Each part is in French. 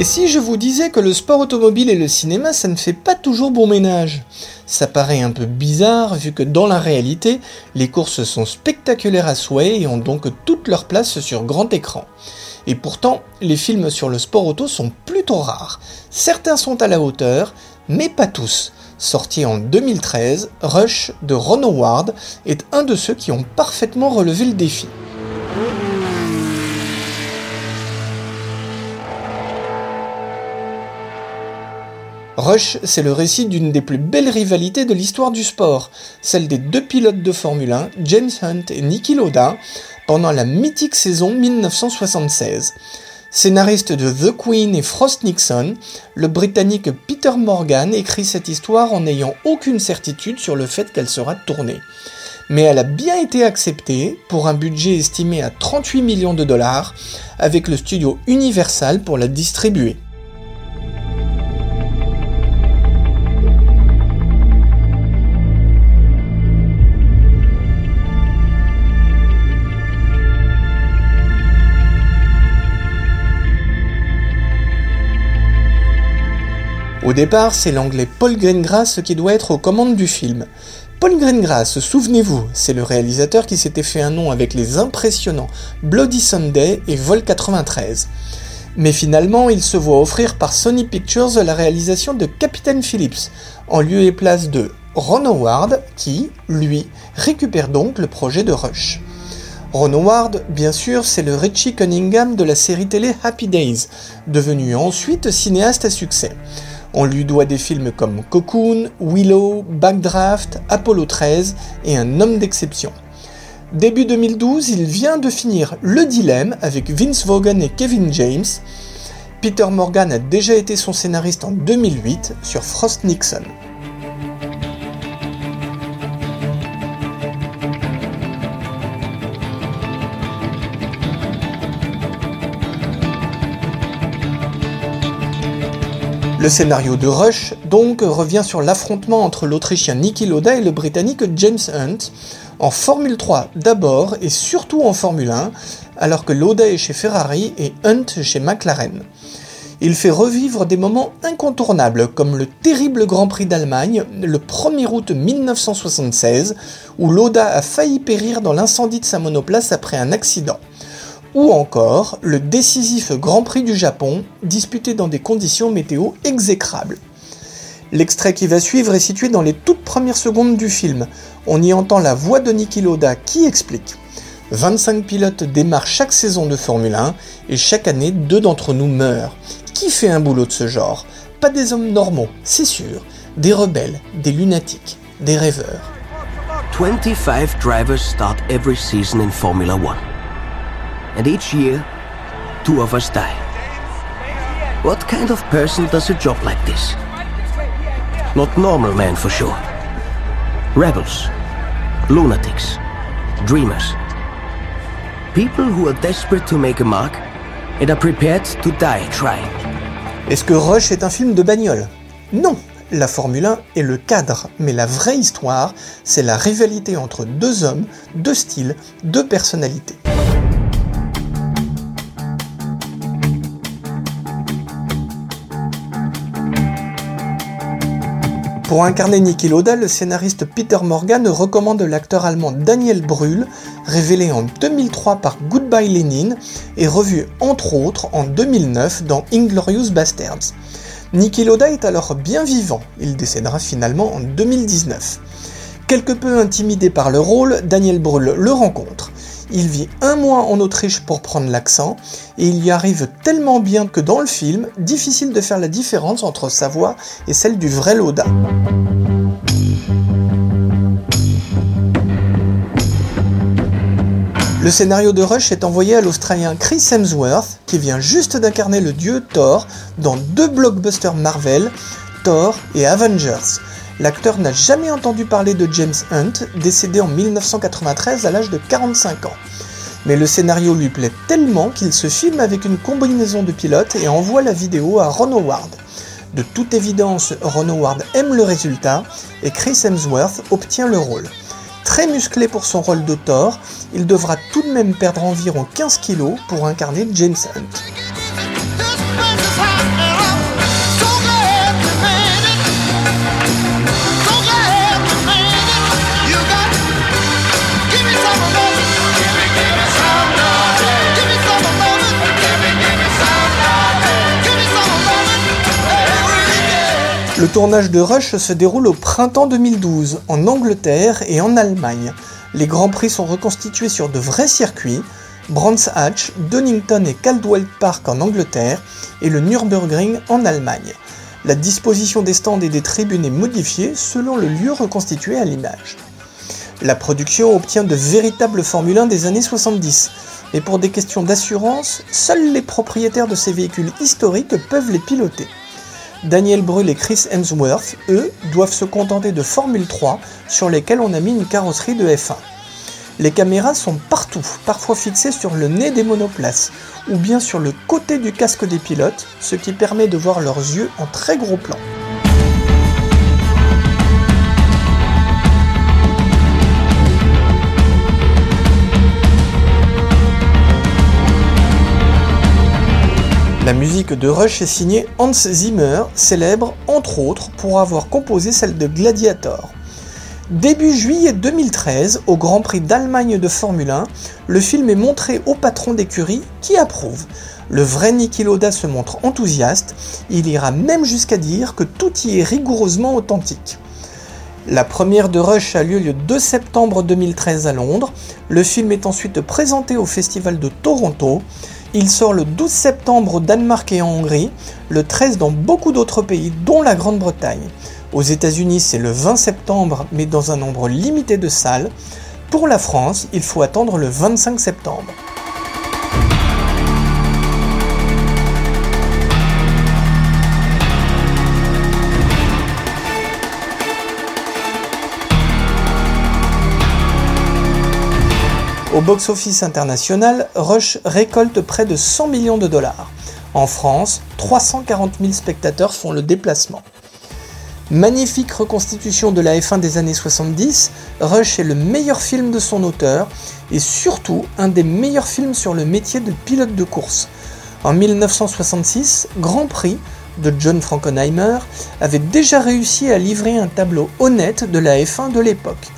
Et si je vous disais que le sport automobile et le cinéma, ça ne fait pas toujours bon ménage? Ça paraît un peu bizarre vu que dans la réalité, les courses sont spectaculaires à souhait et ont donc toute leur place sur grand écran. Et pourtant, les films sur le sport auto sont plutôt rares. Certains sont à la hauteur, mais pas tous. Sorti en 2013, Rush de Ron Howard est un de ceux qui ont parfaitement relevé le défi. Rush, c'est le récit d'une des plus belles rivalités de l'histoire du sport, celle des deux pilotes de Formule 1, James Hunt et Niki Loda, pendant la mythique saison 1976. Scénariste de The Queen et Frost Nixon, le Britannique Peter Morgan écrit cette histoire en n'ayant aucune certitude sur le fait qu'elle sera tournée. Mais elle a bien été acceptée pour un budget estimé à 38 millions de dollars, avec le studio Universal pour la distribuer. Au départ, c'est l'anglais Paul Greengrass qui doit être aux commandes du film. Paul Greengrass, souvenez-vous, c'est le réalisateur qui s'était fait un nom avec les impressionnants Bloody Sunday et Vol 93. Mais finalement, il se voit offrir par Sony Pictures la réalisation de Captain Phillips, en lieu et place de Ron Howard, qui, lui, récupère donc le projet de Rush. Ron Howard, bien sûr, c'est le Richie Cunningham de la série télé Happy Days, devenu ensuite cinéaste à succès. On lui doit des films comme Cocoon, Willow, Backdraft, Apollo 13 et Un homme d'exception. Début 2012, il vient de finir Le Dilemme avec Vince Vaughan et Kevin James. Peter Morgan a déjà été son scénariste en 2008 sur Frost Nixon. Le scénario de Rush, donc, revient sur l'affrontement entre l'Autrichien Niki Loda et le Britannique James Hunt, en Formule 3 d'abord et surtout en Formule 1, alors que Loda est chez Ferrari et Hunt chez McLaren. Il fait revivre des moments incontournables, comme le terrible Grand Prix d'Allemagne, le 1er août 1976, où Loda a failli périr dans l'incendie de sa monoplace après un accident ou encore le décisif Grand Prix du Japon, disputé dans des conditions météo exécrables. L'extrait qui va suivre est situé dans les toutes premières secondes du film. On y entend la voix de Niki Loda qui explique 25 pilotes démarrent chaque saison de Formule 1 et chaque année deux d'entre nous meurent. Qui fait un boulot de ce genre? Pas des hommes normaux, c'est sûr. Des rebelles, des lunatiques, des rêveurs. 25 drivers start every season in Formula 1. And each year, two of us die. What kind of person does a job like this? Not normal men for sure. Rebels, lunatics, dreamers. People who are desperate to make a mark and are prepared to die trying. Est-ce que Rush est un film de bagnole? Non, la Formule 1 est le cadre, mais la vraie histoire, c'est la rivalité entre deux hommes, deux styles, deux personnalités. Pour incarner Niki Loda, le scénariste Peter Morgan recommande l'acteur allemand Daniel Brühl, révélé en 2003 par Goodbye Lenin et revu entre autres en 2009 dans Inglorious Bastards. Niki Loda est alors bien vivant, il décédera finalement en 2019. Quelque peu intimidé par le rôle, Daniel Brühl le rencontre. Il vit un mois en Autriche pour prendre l'accent, et il y arrive tellement bien que dans le film, difficile de faire la différence entre sa voix et celle du vrai Loda. Le scénario de Rush est envoyé à l'Australien Chris Hemsworth, qui vient juste d'incarner le dieu Thor dans deux blockbusters Marvel, Thor et Avengers. L'acteur n'a jamais entendu parler de James Hunt, décédé en 1993 à l'âge de 45 ans. Mais le scénario lui plaît tellement qu'il se filme avec une combinaison de pilotes et envoie la vidéo à Ron Howard. De toute évidence, Ron Howard aime le résultat et Chris Hemsworth obtient le rôle. Très musclé pour son rôle de Thor, il devra tout de même perdre environ 15 kilos pour incarner James Hunt. Le tournage de Rush se déroule au printemps 2012, en Angleterre et en Allemagne. Les grands prix sont reconstitués sur de vrais circuits, Brands Hatch, Donington et Caldwell Park en Angleterre et le Nürburgring en Allemagne. La disposition des stands et des tribunes est modifiée selon le lieu reconstitué à l'image. La production obtient de véritables Formule 1 des années 70, mais pour des questions d'assurance, seuls les propriétaires de ces véhicules historiques peuvent les piloter. Daniel Brühl et Chris Hemsworth, eux, doivent se contenter de Formule 3 sur lesquelles on a mis une carrosserie de F1. Les caméras sont partout, parfois fixées sur le nez des monoplaces ou bien sur le côté du casque des pilotes, ce qui permet de voir leurs yeux en très gros plan. La musique de Rush est signée Hans Zimmer, célèbre entre autres pour avoir composé celle de Gladiator. Début juillet 2013, au Grand Prix d'Allemagne de Formule 1, le film est montré au patron d'écurie qui approuve. Le vrai Niki Loda se montre enthousiaste, il ira même jusqu'à dire que tout y est rigoureusement authentique. La première de Rush a lieu le 2 septembre 2013 à Londres, le film est ensuite présenté au Festival de Toronto, il sort le 12 septembre au Danemark et en Hongrie, le 13 dans beaucoup d'autres pays, dont la Grande-Bretagne. Aux États-Unis, c'est le 20 septembre, mais dans un nombre limité de salles. Pour la France, il faut attendre le 25 septembre. Au box-office international, Rush récolte près de 100 millions de dollars. En France, 340 000 spectateurs font le déplacement. Magnifique reconstitution de la F1 des années 70, Rush est le meilleur film de son auteur et surtout un des meilleurs films sur le métier de pilote de course. En 1966, Grand Prix de John Frankenheimer avait déjà réussi à livrer un tableau honnête de la F1 de l'époque.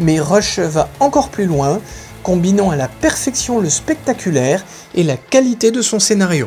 Mais Rush va encore plus loin combinant à la perfection le spectaculaire et la qualité de son scénario.